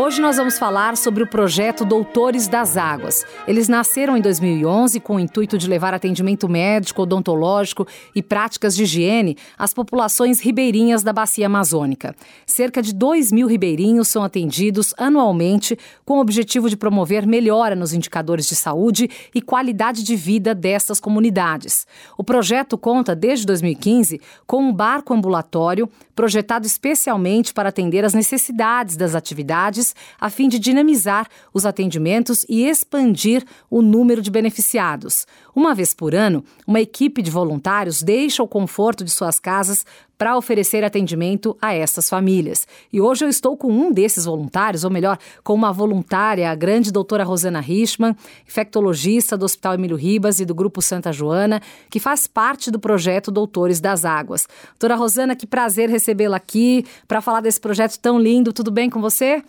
Hoje nós vamos falar sobre o projeto Doutores das Águas. Eles nasceram em 2011 com o intuito de levar atendimento médico, odontológico e práticas de higiene às populações ribeirinhas da bacia amazônica. Cerca de 2 mil ribeirinhos são atendidos anualmente com o objetivo de promover melhora nos indicadores de saúde e qualidade de vida dessas comunidades. O projeto conta, desde 2015, com um barco ambulatório projetado especialmente para atender às necessidades das atividades a fim de dinamizar os atendimentos e expandir o número de beneficiados. Uma vez por ano, uma equipe de voluntários deixa o conforto de suas casas para oferecer atendimento a essas famílias. E hoje eu estou com um desses voluntários, ou melhor, com uma voluntária, a grande doutora Rosana Richman, infectologista do Hospital Emílio Ribas e do Grupo Santa Joana, que faz parte do projeto Doutores das Águas. Doutora Rosana, que prazer recebê-la aqui para falar desse projeto tão lindo. Tudo bem com você?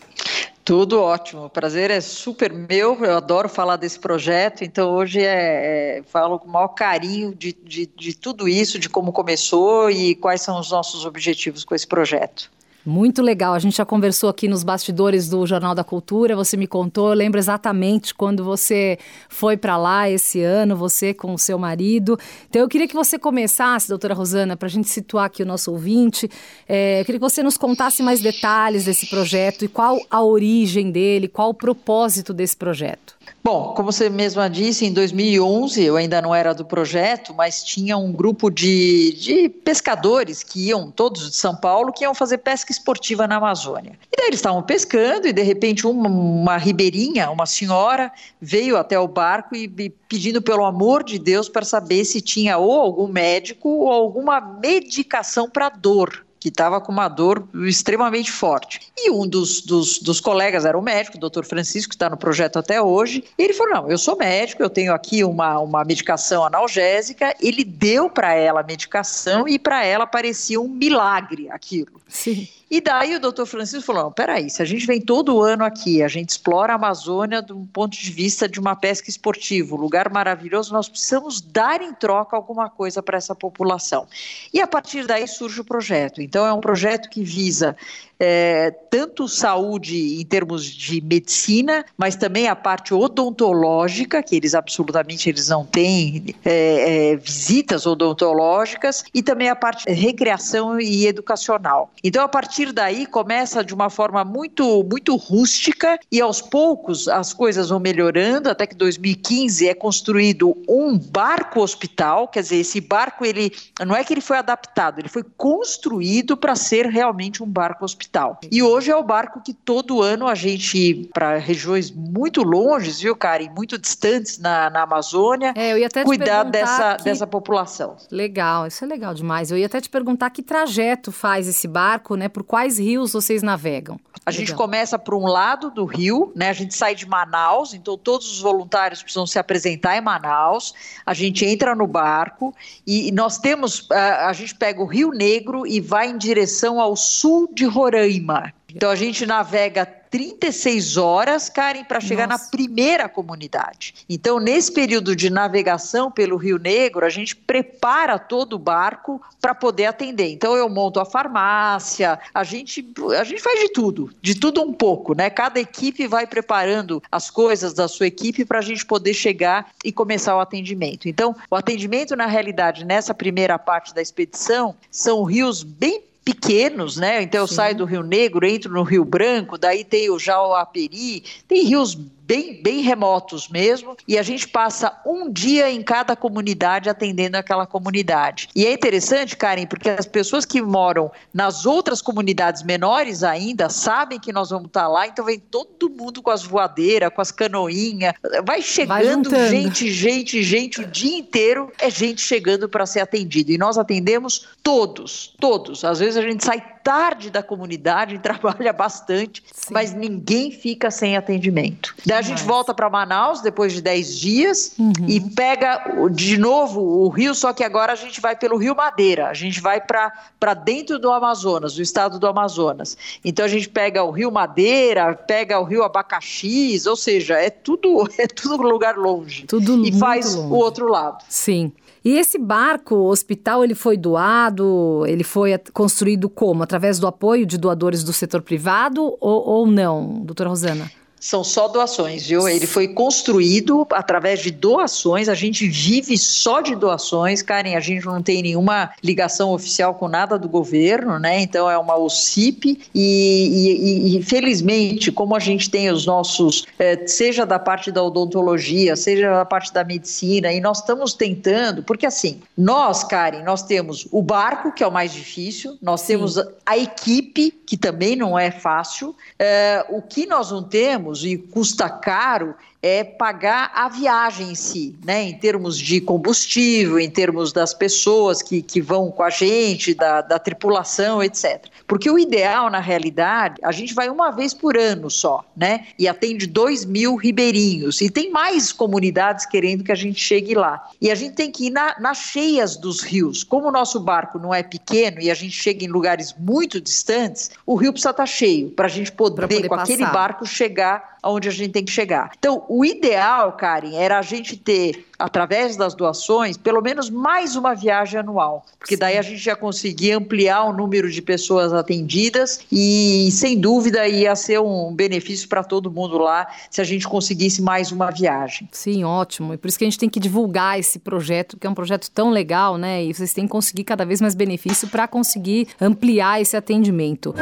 Tudo ótimo, o prazer é super meu, eu adoro falar desse projeto, então hoje é, é, falo com o maior carinho de, de, de tudo isso, de como começou e quais são os nossos objetivos com esse projeto. Muito legal. A gente já conversou aqui nos bastidores do Jornal da Cultura. Você me contou, eu lembro exatamente quando você foi para lá esse ano, você com o seu marido. Então eu queria que você começasse, doutora Rosana, para a gente situar aqui o nosso ouvinte. É, eu queria que você nos contasse mais detalhes desse projeto e qual a origem dele, qual o propósito desse projeto. Bom, como você mesma disse, em 2011 eu ainda não era do projeto, mas tinha um grupo de, de pescadores que iam, todos de São Paulo, que iam fazer pesca esportiva na Amazônia. E daí eles estavam pescando e de repente uma, uma ribeirinha, uma senhora, veio até o barco e, e pedindo pelo amor de Deus para saber se tinha ou algum médico ou alguma medicação para dor que estava com uma dor extremamente forte. E um dos, dos, dos colegas era o médico, o doutor Francisco, que está no projeto até hoje. Ele falou: Não, eu sou médico, eu tenho aqui uma, uma medicação analgésica. Ele deu para ela a medicação e para ela parecia um milagre aquilo. Sim. E daí o doutor Francisco falou: não, peraí, se a gente vem todo ano aqui, a gente explora a Amazônia do ponto de vista de uma pesca esportiva, um lugar maravilhoso, nós precisamos dar em troca alguma coisa para essa população. E a partir daí surge o projeto. Então, é um projeto que visa é, tanto saúde em termos de medicina, mas também a parte odontológica, que eles absolutamente eles não têm é, é, visitas odontológicas, e também a parte recreação e educacional. Então, a partir daí, começa de uma forma muito, muito rústica, e aos poucos as coisas vão melhorando, até que 2015 é construído um barco hospital, quer dizer, esse barco, ele não é que ele foi adaptado, ele foi construído para ser realmente um barco hospital. E hoje é o barco que todo ano a gente, para regiões muito longes, viu, Karen, muito distantes na, na Amazônia, é, cuidar dessa, que... dessa população. Legal, isso é legal demais. Eu ia até te perguntar que trajeto faz esse barco, né? Por quais rios vocês navegam? A legal. gente começa por um lado do rio, né? A gente sai de Manaus, então todos os voluntários precisam se apresentar em Manaus. A gente entra no barco e nós temos, a, a gente pega o Rio Negro e vai em direção ao sul de Roraima. Então a gente navega 36 horas, Karen, para chegar Nossa. na primeira comunidade. Então, nesse período de navegação pelo Rio Negro, a gente prepara todo o barco para poder atender. Então, eu monto a farmácia, a gente, a gente faz de tudo, de tudo um pouco, né? Cada equipe vai preparando as coisas da sua equipe para a gente poder chegar e começar o atendimento. Então, o atendimento, na realidade, nessa primeira parte da expedição, são rios bem pequenos, né? Então eu Sim. saio do Rio Negro, entro no Rio Branco, daí tem o Jauaperi, tem rios bem, bem remotos mesmo, e a gente passa um dia em cada comunidade atendendo aquela comunidade. E é interessante, Karen, porque as pessoas que moram nas outras comunidades menores ainda sabem que nós vamos estar lá, então vem todo mundo com as voadeiras, com as canoinhas, vai chegando vai gente, gente, gente o dia inteiro, é gente chegando para ser atendido. E nós atendemos todos, todos. Às vezes a gente sai tarde da comunidade, trabalha bastante, Sim. mas ninguém fica sem atendimento. Daí a gente volta para Manaus depois de 10 dias uhum. e pega de novo o rio, só que agora a gente vai pelo Rio Madeira, a gente vai para dentro do Amazonas, do estado do Amazonas. Então a gente pega o Rio Madeira, pega o Rio Abacaxis, ou seja, é tudo é tudo lugar longe. Tudo e faz longe. o outro lado. Sim. E esse barco hospital, ele foi doado, ele foi construído como? Através do apoio de doadores do setor privado ou, ou não, doutora Rosana? São só doações, viu? Ele foi construído através de doações. A gente vive só de doações, Karen. A gente não tem nenhuma ligação oficial com nada do governo, né? Então é uma OCIP e, e, e felizmente, como a gente tem os nossos, é, seja da parte da odontologia, seja da parte da medicina, e nós estamos tentando, porque assim, nós, Karen, nós temos o barco que é o mais difícil, nós Sim. temos a equipe que também não é fácil. É, o que nós não temos e custa caro é pagar a viagem em si, né? Em termos de combustível, em termos das pessoas que, que vão com a gente, da, da tripulação, etc. Porque o ideal, na realidade, a gente vai uma vez por ano só, né? E atende dois mil ribeirinhos. E tem mais comunidades querendo que a gente chegue lá. E a gente tem que ir na, nas cheias dos rios. Como o nosso barco não é pequeno e a gente chega em lugares muito distantes, o rio precisa estar cheio para a gente poder, poder com passar. aquele barco, chegar aonde a gente tem que chegar. Então, o ideal, Karen, era a gente ter, através das doações, pelo menos mais uma viagem anual, porque daí a gente já conseguia ampliar o número de pessoas atendidas e, sem dúvida, ia ser um benefício para todo mundo lá se a gente conseguisse mais uma viagem. Sim, ótimo. E por isso que a gente tem que divulgar esse projeto, que é um projeto tão legal, né? E vocês têm que conseguir cada vez mais benefício para conseguir ampliar esse atendimento.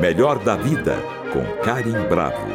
Melhor da vida com Karim Bravo.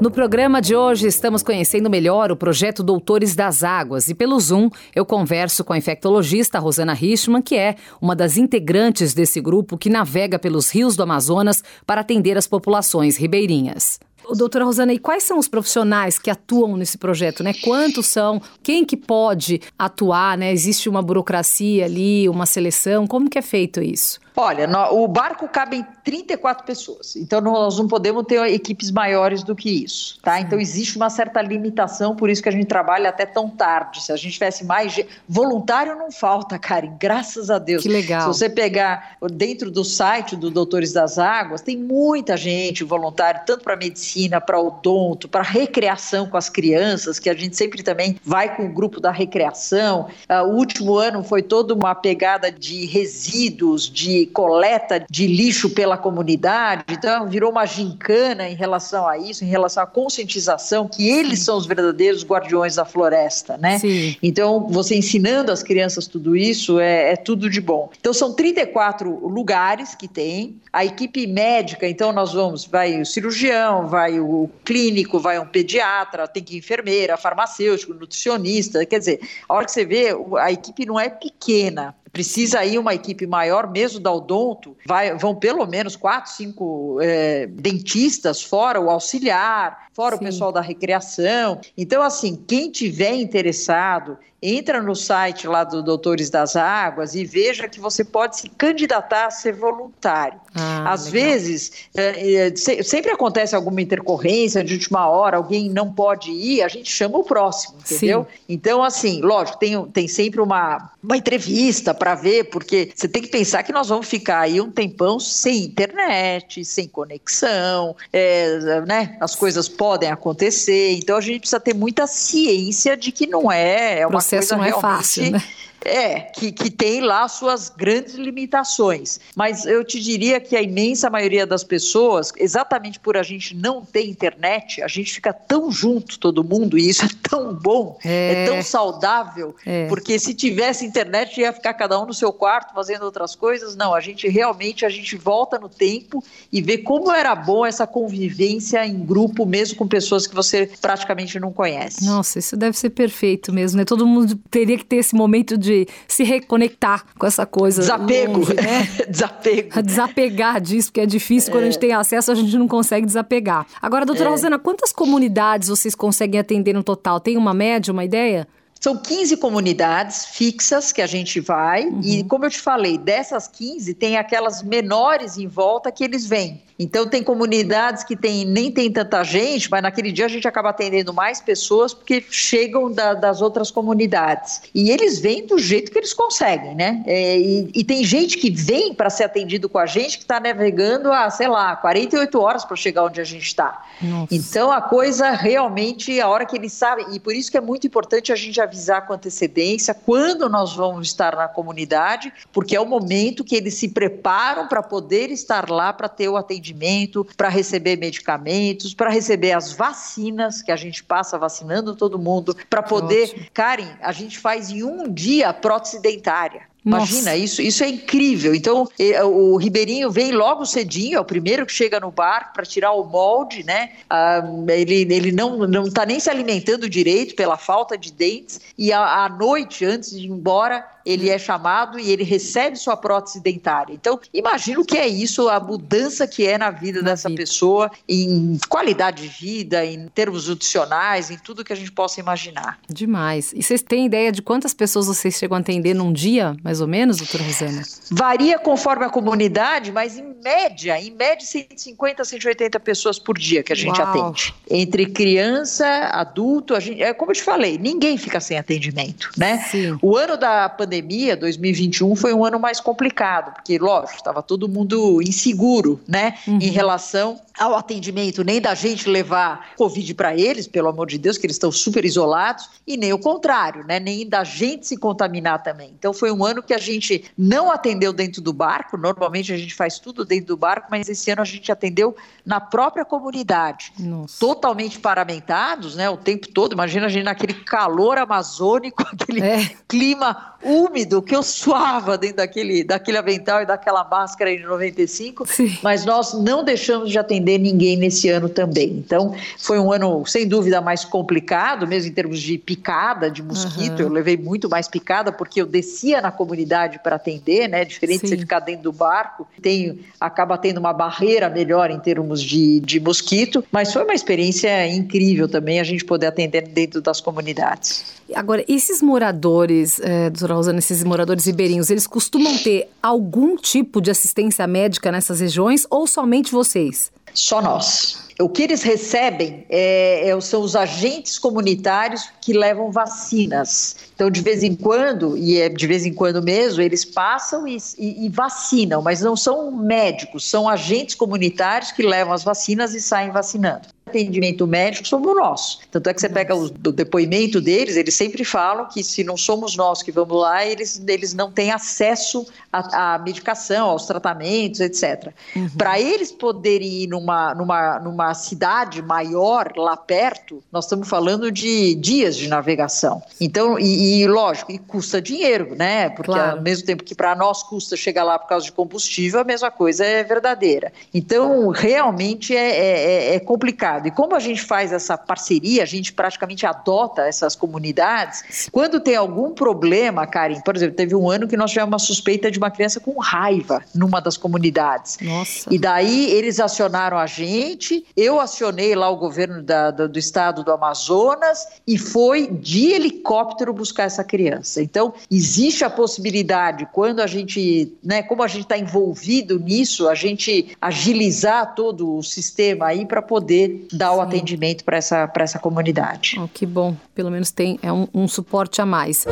No programa de hoje, estamos conhecendo melhor o projeto Doutores das Águas e pelo Zoom eu converso com a infectologista Rosana Richman, que é uma das integrantes desse grupo que navega pelos rios do Amazonas para atender as populações ribeirinhas. Doutora Rosana, e quais são os profissionais que atuam nesse projeto, né? Quantos são? Quem que pode atuar, né? Existe uma burocracia ali, uma seleção? Como que é feito isso? Olha, no, o barco cabe 34 pessoas, então nós não podemos ter equipes maiores do que isso, tá? Então existe uma certa limitação, por isso que a gente trabalha até tão tarde. Se a gente tivesse mais voluntário não falta, Karen, graças a Deus. Que legal. Se você pegar dentro do site do Doutores das Águas, tem muita gente voluntária, tanto para medicina, para odonto, para recreação com as crianças, que a gente sempre também vai com o grupo da recreação. Uh, o último ano foi toda uma pegada de resíduos, de coleta de lixo pela comunidade. Então, virou uma gincana em relação a isso, em relação à conscientização, que eles são os verdadeiros guardiões da floresta, né? Sim. Então, você ensinando as crianças tudo isso é, é tudo de bom. Então, são 34 lugares que tem. A equipe médica, então, nós vamos, vai o cirurgião, vai o clínico, vai um pediatra, tem que ir enfermeira, farmacêutico, nutricionista. Quer dizer, a hora que você vê, a equipe não é pequena. Precisa aí uma equipe maior, mesmo da Odonto, vai, vão pelo menos quatro, cinco é, dentistas, fora o auxiliar, fora Sim. o pessoal da recreação. Então, assim, quem tiver interessado entra no site lá do Doutores das Águas e veja que você pode se candidatar a ser voluntário. Ah, Às legal. vezes, é, é, sempre acontece alguma intercorrência de última hora, alguém não pode ir, a gente chama o próximo, entendeu? Sim. Então, assim, lógico, tem, tem sempre uma, uma entrevista para ver, porque você tem que pensar que nós vamos ficar aí um tempão sem internet, sem conexão, é, né? As coisas podem acontecer, então a gente precisa ter muita ciência de que não é, é uma processo não é fácil, né? É, que, que tem lá suas grandes limitações. Mas eu te diria que a imensa maioria das pessoas, exatamente por a gente não ter internet, a gente fica tão junto, todo mundo, e isso é tão bom, é, é tão saudável, é. porque se tivesse internet ia ficar cada um no seu quarto fazendo outras coisas. Não, a gente realmente a gente volta no tempo e vê como era bom essa convivência em grupo, mesmo com pessoas que você praticamente não conhece. Nossa, isso deve ser perfeito mesmo, né? Todo mundo teria que ter esse momento de se reconectar com essa coisa. Desapego. Longe, né? Desapegar Desapegar disso, porque é difícil, é. quando a gente é. tem acesso, a gente não consegue desapegar. Agora, doutora é. Rosana, quantas comunidades vocês conseguem atender no total? Tem uma média, uma ideia? São 15 comunidades fixas que a gente vai, uhum. e como eu te falei, dessas 15, tem aquelas menores em volta que eles vêm. Então tem comunidades que tem, nem tem tanta gente, mas naquele dia a gente acaba atendendo mais pessoas porque chegam da, das outras comunidades. E eles vêm do jeito que eles conseguem, né? É, e, e, tem gente que vem para ser atendido com a gente que está navegando há, sei lá, 48 horas para chegar onde a gente está. Então a coisa realmente, a hora que eles sabem, e por isso que é muito importante a gente avisar com antecedência quando nós vamos estar na comunidade, porque é o momento que eles se preparam para poder estar lá para ter o atendimento para receber medicamentos, para receber as vacinas, que a gente passa vacinando todo mundo, para poder. Ótimo. Karen, a gente faz em um dia a prótese dentária. Imagina, isso, isso é incrível. Então, o Ribeirinho vem logo cedinho, é o primeiro que chega no barco para tirar o molde, né? Ah, ele ele não está nem se alimentando direito pela falta de dentes, e à noite, antes de ir embora, ele é chamado e ele recebe sua prótese dentária. Então, imagina o que é isso, a mudança que é na vida na dessa vida. pessoa, em qualidade de vida, em termos nutricionais, em tudo que a gente possa imaginar. Demais. E vocês têm ideia de quantas pessoas vocês chegam a atender num dia, mais ou menos, doutora Rosana? Varia conforme a comunidade, mas em média, em média, 150 a 180 pessoas por dia que a gente Uau. atende. Entre criança, adulto, a gente, é como eu te falei, ninguém fica sem atendimento, né? Sim. O ano da pandemia pandemia, 2021 foi um ano mais complicado, porque, lógico, estava todo mundo inseguro, né, uhum. em relação ao atendimento, nem da gente levar Covid para eles, pelo amor de Deus, que eles estão super isolados, e nem o contrário, né, nem da gente se contaminar também. Então, foi um ano que a gente não atendeu dentro do barco, normalmente a gente faz tudo dentro do barco, mas esse ano a gente atendeu na própria comunidade, Nossa. totalmente paramentados, né, o tempo todo. Imagina a gente naquele calor amazônico, aquele é. clima úmido que eu suava dentro daquele, daquele avental e daquela máscara de 95, Sim. mas nós não deixamos de atender ninguém nesse ano também. Então, foi um ano, sem dúvida, mais complicado, mesmo em termos de picada de mosquito. Uhum. Eu levei muito mais picada porque eu descia na comunidade para atender, né? Diferente Sim. de você ficar dentro do barco, tem, acaba tendo uma barreira melhor em termos de, de mosquito, mas foi uma experiência incrível também a gente poder atender dentro das comunidades. Agora, esses moradores, é, doutora Rosana, esses moradores ribeirinhos, eles costumam ter algum tipo de assistência médica nessas regiões ou somente vocês? Só nós. O que eles recebem é, é, são os agentes comunitários que levam vacinas. Então, de vez em quando, e é de vez em quando mesmo, eles passam e, e, e vacinam, mas não são médicos, são agentes comunitários que levam as vacinas e saem vacinando atendimento médico somos o nosso. Tanto é que você pega o, o, depoimento deles, eles sempre falam que se não somos nós que vamos lá, eles, eles não têm acesso à, à medicação, aos tratamentos, etc. Uhum. Para eles poderem ir numa, numa, numa cidade maior, lá perto, nós estamos falando de dias de navegação. Então, e, e lógico, e custa dinheiro, né? Porque claro. ao mesmo tempo que para nós custa chegar lá por causa de combustível, a mesma coisa é verdadeira. Então, realmente é, é, é complicado. E como a gente faz essa parceria, a gente praticamente adota essas comunidades. Quando tem algum problema, Karen, por exemplo, teve um ano que nós tivemos uma suspeita de uma criança com raiva numa das comunidades. Nossa. E daí eles acionaram a gente, eu acionei lá o governo da, do, do estado do Amazonas e foi de helicóptero buscar essa criança. Então, existe a possibilidade, quando a gente, né, como a gente está envolvido nisso, a gente agilizar todo o sistema aí para poder dar Sim. o atendimento para essa, essa comunidade. Oh, que bom, pelo menos tem é um, um suporte a mais.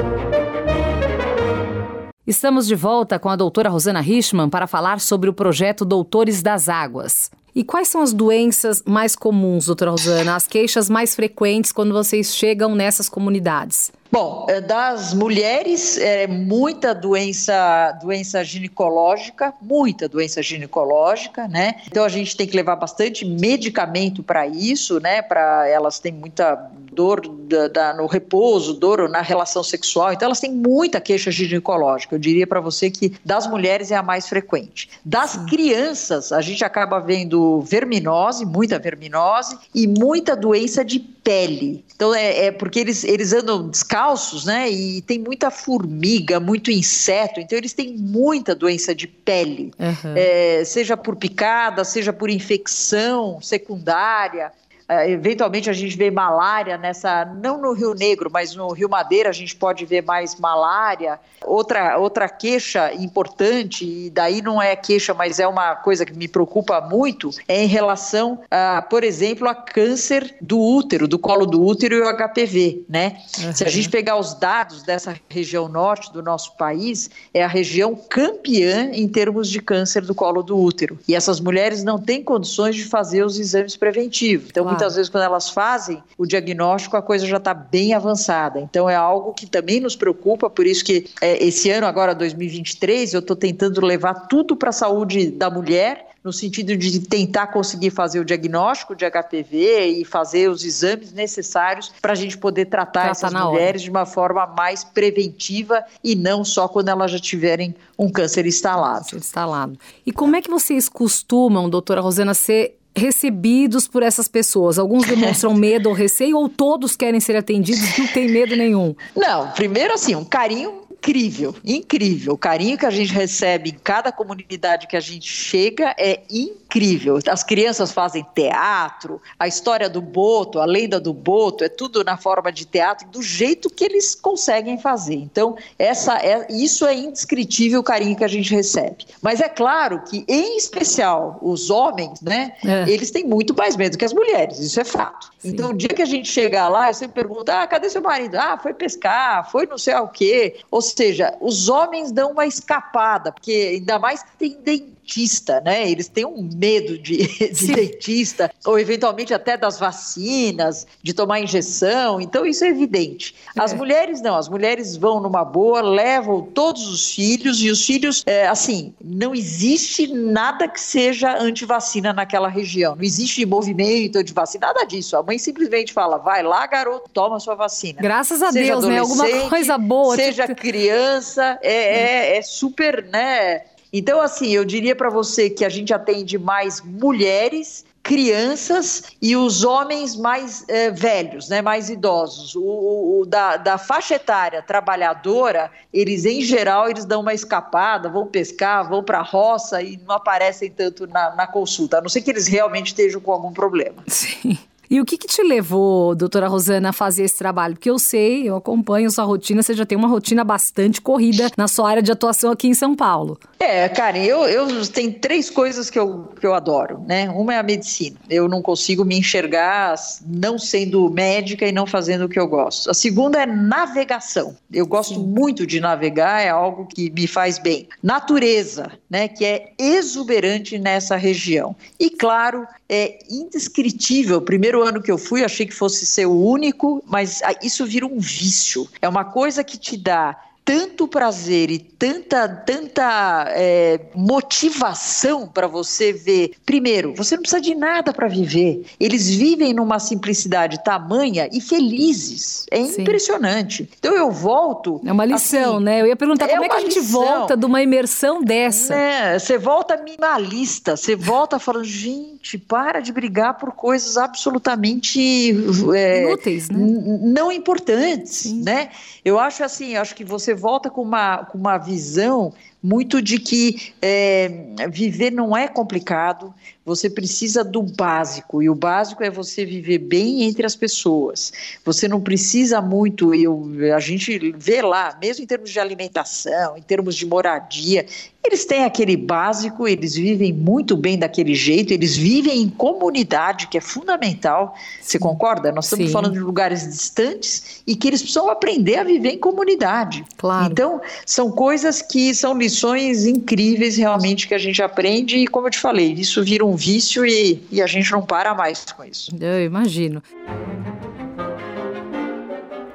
Estamos de volta com a doutora Rosana Richman para falar sobre o projeto Doutores das Águas. E quais são as doenças mais comuns, doutora Rosana, as queixas mais frequentes quando vocês chegam nessas comunidades? Bom, é, das mulheres, é muita doença, doença ginecológica, muita doença ginecológica, né? Então a gente tem que levar bastante medicamento para isso, né? Para elas têm muita dor da, da, no repouso, dor na relação sexual, então elas têm muita queixa ginecológica. Eu diria para você que das mulheres é a mais frequente. Das crianças, a gente acaba vendo verminose, muita verminose e muita doença de pele. Então é, é porque eles, eles andam descalços, né? E tem muita formiga, muito inseto, então eles têm muita doença de pele, uhum. é, seja por picada, seja por infecção secundária. É, eventualmente a gente vê malária nessa, não no Rio Negro, mas no Rio Madeira a gente pode ver mais malária. Outra, outra queixa importante, e daí não é queixa, mas é uma coisa que me preocupa muito, é em relação, a, por exemplo, a câncer do útero, do colo do útero e o HPV, né? Uhum. Se a gente pegar os dados dessa região norte do nosso país, é a região campeã em termos de câncer do colo do útero. E essas mulheres não têm condições de fazer os exames preventivos. Então, claro. Muitas vezes, quando elas fazem o diagnóstico, a coisa já está bem avançada. Então, é algo que também nos preocupa, por isso que é, esse ano, agora 2023, eu estou tentando levar tudo para a saúde da mulher no sentido de tentar conseguir fazer o diagnóstico de HPV e fazer os exames necessários para a gente poder tratar Trata essas mulheres hora. de uma forma mais preventiva e não só quando elas já tiverem um câncer instalado. Câncer instalado. E como é que vocês costumam, doutora Rosana, ser recebidos por essas pessoas? Alguns demonstram medo ou receio ou todos querem ser atendidos e não tem medo nenhum? Não, primeiro assim, um carinho incrível, incrível. O carinho que a gente recebe em cada comunidade que a gente chega é incrível. As crianças fazem teatro, a história do Boto, a lenda do Boto, é tudo na forma de teatro, do jeito que eles conseguem fazer. Então, essa é, isso é indescritível o carinho que a gente recebe. Mas é claro que, em especial, os homens, né, é. eles têm muito mais medo que as mulheres, isso é fato. Sim. Então, o dia que a gente chegar lá, eu sempre pergunto: ah, cadê seu marido? Ah, foi pescar, foi não sei o quê. Ou seja, os homens dão uma escapada, porque ainda mais tem dentista, né? Eles têm um medo de, de dentista, ou eventualmente até das vacinas, de tomar injeção. Então, isso é evidente. As é. mulheres não, as mulheres vão numa boa, levam todos os filhos, e os filhos, é, assim, não existe nada que seja anti-vacina naquela região. Não existe movimento anti-vacina, nada disso. A mãe simplesmente fala: vai lá, garoto, toma sua vacina. Graças a seja Deus, né? Alguma coisa boa. Seja tipo... criança, é, é, é super, né? Então, assim, eu diria para você que a gente atende mais mulheres crianças e os homens mais é, velhos, né, mais idosos. O, o, da, da, faixa etária trabalhadora, eles em geral eles dão uma escapada, vão pescar, vão para a roça e não aparecem tanto na, na consulta, a não ser que eles realmente estejam com algum problema. Sim. E o que, que te levou, doutora Rosana, a fazer esse trabalho? Porque eu sei, eu acompanho sua rotina, você já tem uma rotina bastante corrida na sua área de atuação aqui em São Paulo. É, Karen, eu, eu tenho três coisas que eu, que eu adoro, né? Uma é a medicina. Eu não consigo me enxergar não sendo médica e não fazendo o que eu gosto. A segunda é navegação. Eu gosto Sim. muito de navegar, é algo que me faz bem. Natureza, né? Que é exuberante nessa região. E, claro, é indescritível. Primeiro ano que eu fui, achei que fosse ser o único, mas isso vira um vício. É uma coisa que te dá tanto prazer e tanta, tanta é, motivação para você ver. Primeiro, você não precisa de nada para viver. Eles vivem numa simplicidade tamanha e felizes. É Sim. impressionante. Então eu volto. É uma lição, assim, né? Eu ia perguntar é como é que a gente lição. volta de uma imersão dessa. É, você volta minimalista, você volta falando, gente, para de brigar por coisas absolutamente é, inúteis, né? Não importantes, Sim. né? Eu acho assim, acho que você volta com uma, com uma visão muito de que é, viver não é complicado, você precisa do básico, e o básico é você viver bem entre as pessoas. Você não precisa muito, eu, a gente vê lá, mesmo em termos de alimentação, em termos de moradia, eles têm aquele básico, eles vivem muito bem daquele jeito, eles vivem em comunidade, que é fundamental. Você concorda? Nós estamos Sim. falando de lugares distantes e que eles precisam aprender a viver em comunidade. Claro. Então, são coisas que são lições incríveis realmente que a gente aprende e, como eu te falei, isso vira um vício e, e a gente não para mais com isso. Eu imagino.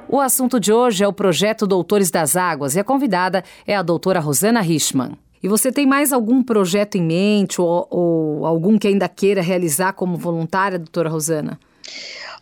O assunto de hoje é o projeto Doutores das Águas e a convidada é a doutora Rosana Richman. E você tem mais algum projeto em mente ou, ou algum que ainda queira realizar como voluntária, doutora Rosana?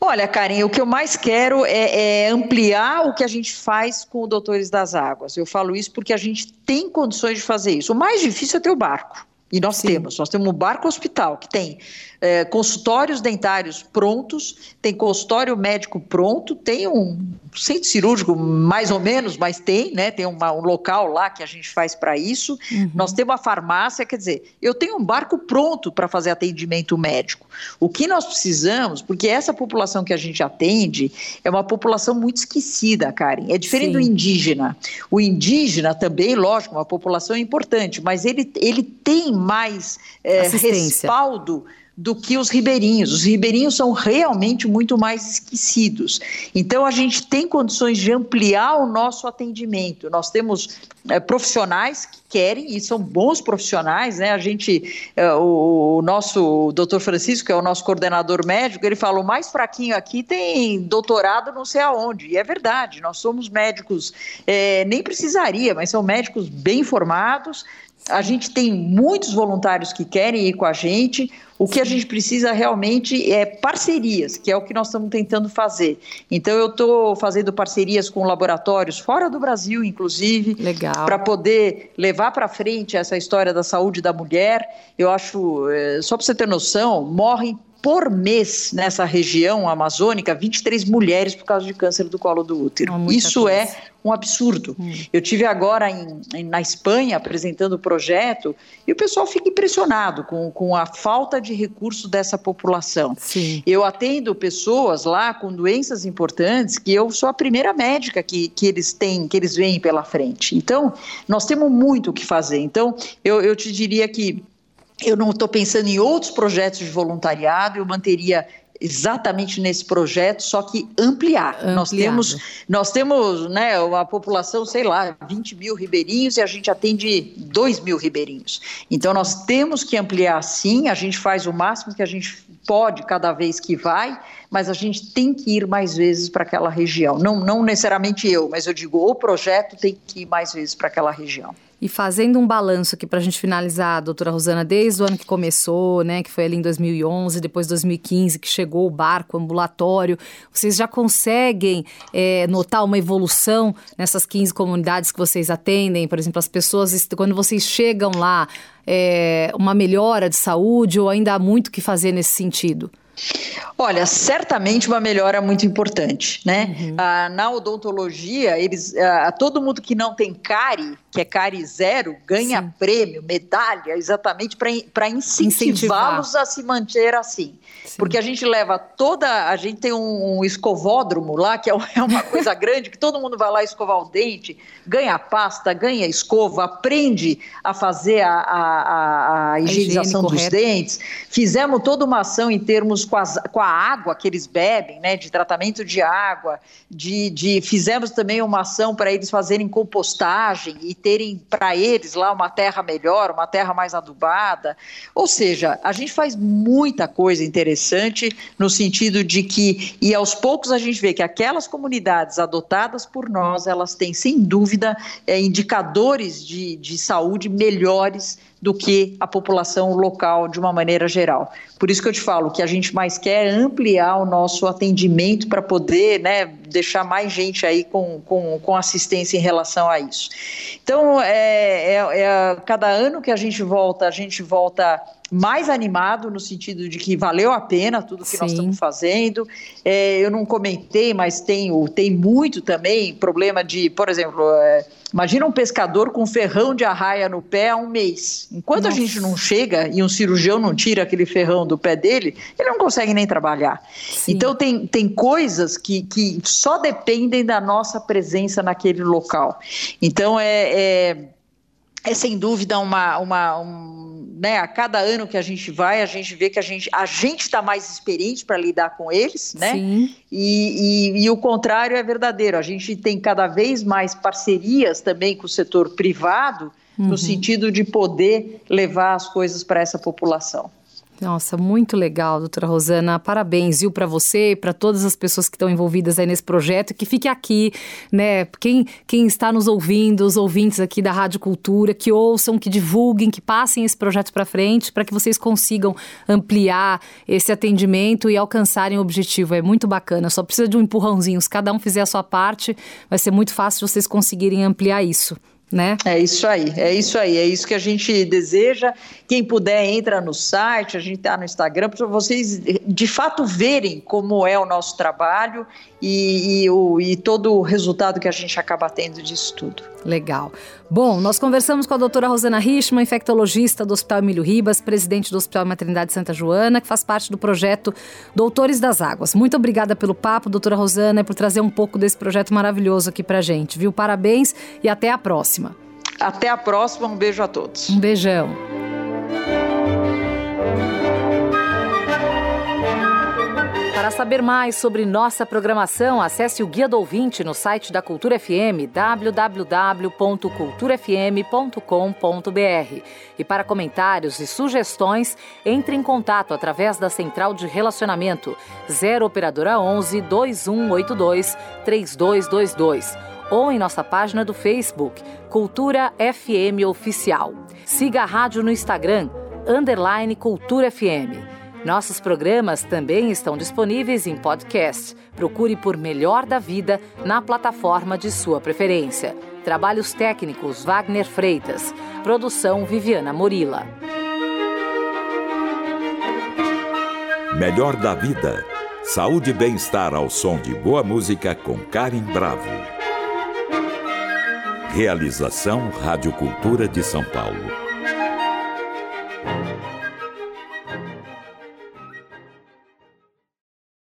Olha, Karen, o que eu mais quero é, é, ampliar o que a gente faz com o Doutores das Águas. Eu falo isso porque a gente tem condições de fazer isso. O mais difícil é ter o barco. E nós Sim. temos, nós temos um barco hospital que tem é, consultórios dentários prontos, tem consultório médico pronto, tem um centro cirúrgico mais ou menos, mas tem, né? Tem uma, um local lá que a gente faz para isso. Uhum. Nós temos uma farmácia, quer dizer, eu tenho um barco pronto para fazer atendimento médico. O que nós precisamos, porque essa população que a gente atende é uma população muito esquecida, Karen. É diferente Sim. do indígena. O indígena também, lógico, uma população importante, mas ele, ele tem mais é, respaldo do que os ribeirinhos. Os ribeirinhos são realmente muito mais esquecidos. Então, a gente tem condições de ampliar o nosso atendimento. Nós temos é, profissionais que querem e são bons profissionais, né? A gente, é, o, o, nosso doutor Francisco, que é o nosso coordenador médico, ele fala: o mais fraquinho aqui tem doutorado não sei aonde. E é verdade, nós somos médicos, é, nem precisaria, mas são médicos bem formados. A gente tem muitos voluntários que querem ir com a gente. O que a gente precisa realmente é parcerias, que é o que nós estamos tentando fazer. Então, eu estou fazendo parcerias com laboratórios fora do Brasil, inclusive, para poder levar para frente essa história da saúde da mulher. Eu acho, eh, só para você ter noção, morrem por mês nessa região amazônica 23 mulheres por causa de câncer do colo do útero. Isso coisa. é um absurdo. Hum. Eu tive agora em, em, na Espanha apresentando o projeto e o pessoal fica impressionado com, com a falta de recurso dessa população. Sim. Eu atendo pessoas lá com doenças importantes que eu sou a primeira médica que, que eles têm, que eles veem pela frente. Então, nós temos muito o que fazer. Então, eu, eu te diria que eu não estou pensando em outros projetos de voluntariado, eu manteria exatamente nesse projeto, só que ampliar. Ampliado. Nós temos, nós temos né, uma população, sei lá, 20 mil ribeirinhos e a gente atende 2 mil ribeirinhos. Então nós temos que ampliar sim, a gente faz o máximo que a gente pode cada vez que vai, mas a gente tem que ir mais vezes para aquela região. Não, não necessariamente eu, mas eu digo, o projeto tem que ir mais vezes para aquela região. E fazendo um balanço aqui para a gente finalizar, doutora Rosana, desde o ano que começou, né, que foi ali em 2011, depois 2015, que chegou o barco ambulatório, vocês já conseguem é, notar uma evolução nessas 15 comunidades que vocês atendem? Por exemplo, as pessoas, quando vocês chegam lá, é, uma melhora de saúde ou ainda há muito que fazer nesse sentido? Olha, certamente uma melhora muito importante, né? Uhum. Ah, na odontologia, eles, ah, todo mundo que não tem cárie, que é cárie zero, ganha Sim. prêmio, medalha, exatamente para incentivá-los a se manter assim. Sim. Porque a gente leva toda. A gente tem um, um escovódromo lá, que é, é uma coisa grande, que todo mundo vai lá escovar o dente, ganha pasta, ganha escova, aprende a fazer a, a, a higienização a dos dentes. Fizemos toda uma ação em termos com, as, com a água que eles bebem, né, de tratamento de água, de, de fizemos também uma ação para eles fazerem compostagem e terem para eles lá uma terra melhor, uma terra mais adubada. Ou seja, a gente faz muita coisa interessante no sentido de que, e aos poucos a gente vê que aquelas comunidades adotadas por nós, elas têm sem dúvida é, indicadores de, de saúde melhores do que a população local de uma maneira geral. Por isso que eu te falo que a gente mais quer ampliar o nosso atendimento para poder né, deixar mais gente aí com, com, com assistência em relação a isso. Então, é, é, é, cada ano que a gente volta, a gente volta mais animado no sentido de que valeu a pena tudo que Sim. nós estamos fazendo. É, eu não comentei, mas tem, tem muito também problema de, por exemplo, é, imagina um pescador com ferrão de arraia no pé há um mês. Enquanto Nossa. a gente não chega e um cirurgião não tira aquele ferrão do pé dele, ele não consegue nem trabalhar. Sim. Então tem, tem coisas que, que só dependem da nossa presença naquele local. Então é, é, é sem dúvida uma, uma um, né, a cada ano que a gente vai, a gente vê que a gente a gente está mais experiente para lidar com eles, né? Sim. E, e, e, o contrário é verdadeiro. A gente tem cada vez mais parcerias também com o setor privado, uhum. no sentido de poder levar as coisas para essa população. Nossa, muito legal, doutora Rosana. Parabéns, viu, para você e para todas as pessoas que estão envolvidas aí nesse projeto. Que fique aqui, né? Quem, quem está nos ouvindo, os ouvintes aqui da Rádio Cultura, que ouçam, que divulguem, que passem esse projeto para frente, para que vocês consigam ampliar esse atendimento e alcançarem o objetivo. É muito bacana. Só precisa de um empurrãozinho. Se cada um fizer a sua parte, vai ser muito fácil vocês conseguirem ampliar isso. Né? É isso aí, é isso aí, é isso que a gente deseja. Quem puder, entra no site, a gente está no Instagram, para vocês de fato verem como é o nosso trabalho e, e, o, e todo o resultado que a gente acaba tendo disso tudo. Legal. Bom, nós conversamos com a doutora Rosana Richman, infectologista do Hospital Emílio Ribas, presidente do Hospital Maternidade Santa Joana, que faz parte do projeto Doutores das Águas. Muito obrigada pelo papo, doutora Rosana, por trazer um pouco desse projeto maravilhoso aqui pra gente, viu? Parabéns e até a próxima. Até a próxima, um beijo a todos. Um beijão. Para saber mais sobre nossa programação, acesse o Guia do Ouvinte no site da Cultura FM, www.culturafm.com.br. E para comentários e sugestões, entre em contato através da Central de Relacionamento 0 Operadora 11 2182 3222 ou em nossa página do Facebook, Cultura FM Oficial. Siga a rádio no Instagram, underline Cultura FM. Nossos programas também estão disponíveis em podcast. Procure por Melhor da Vida na plataforma de sua preferência. Trabalhos técnicos Wagner Freitas. Produção Viviana Morila. Melhor da Vida. Saúde e bem-estar ao som de boa música com Karen Bravo. Realização Rádio Cultura de São Paulo.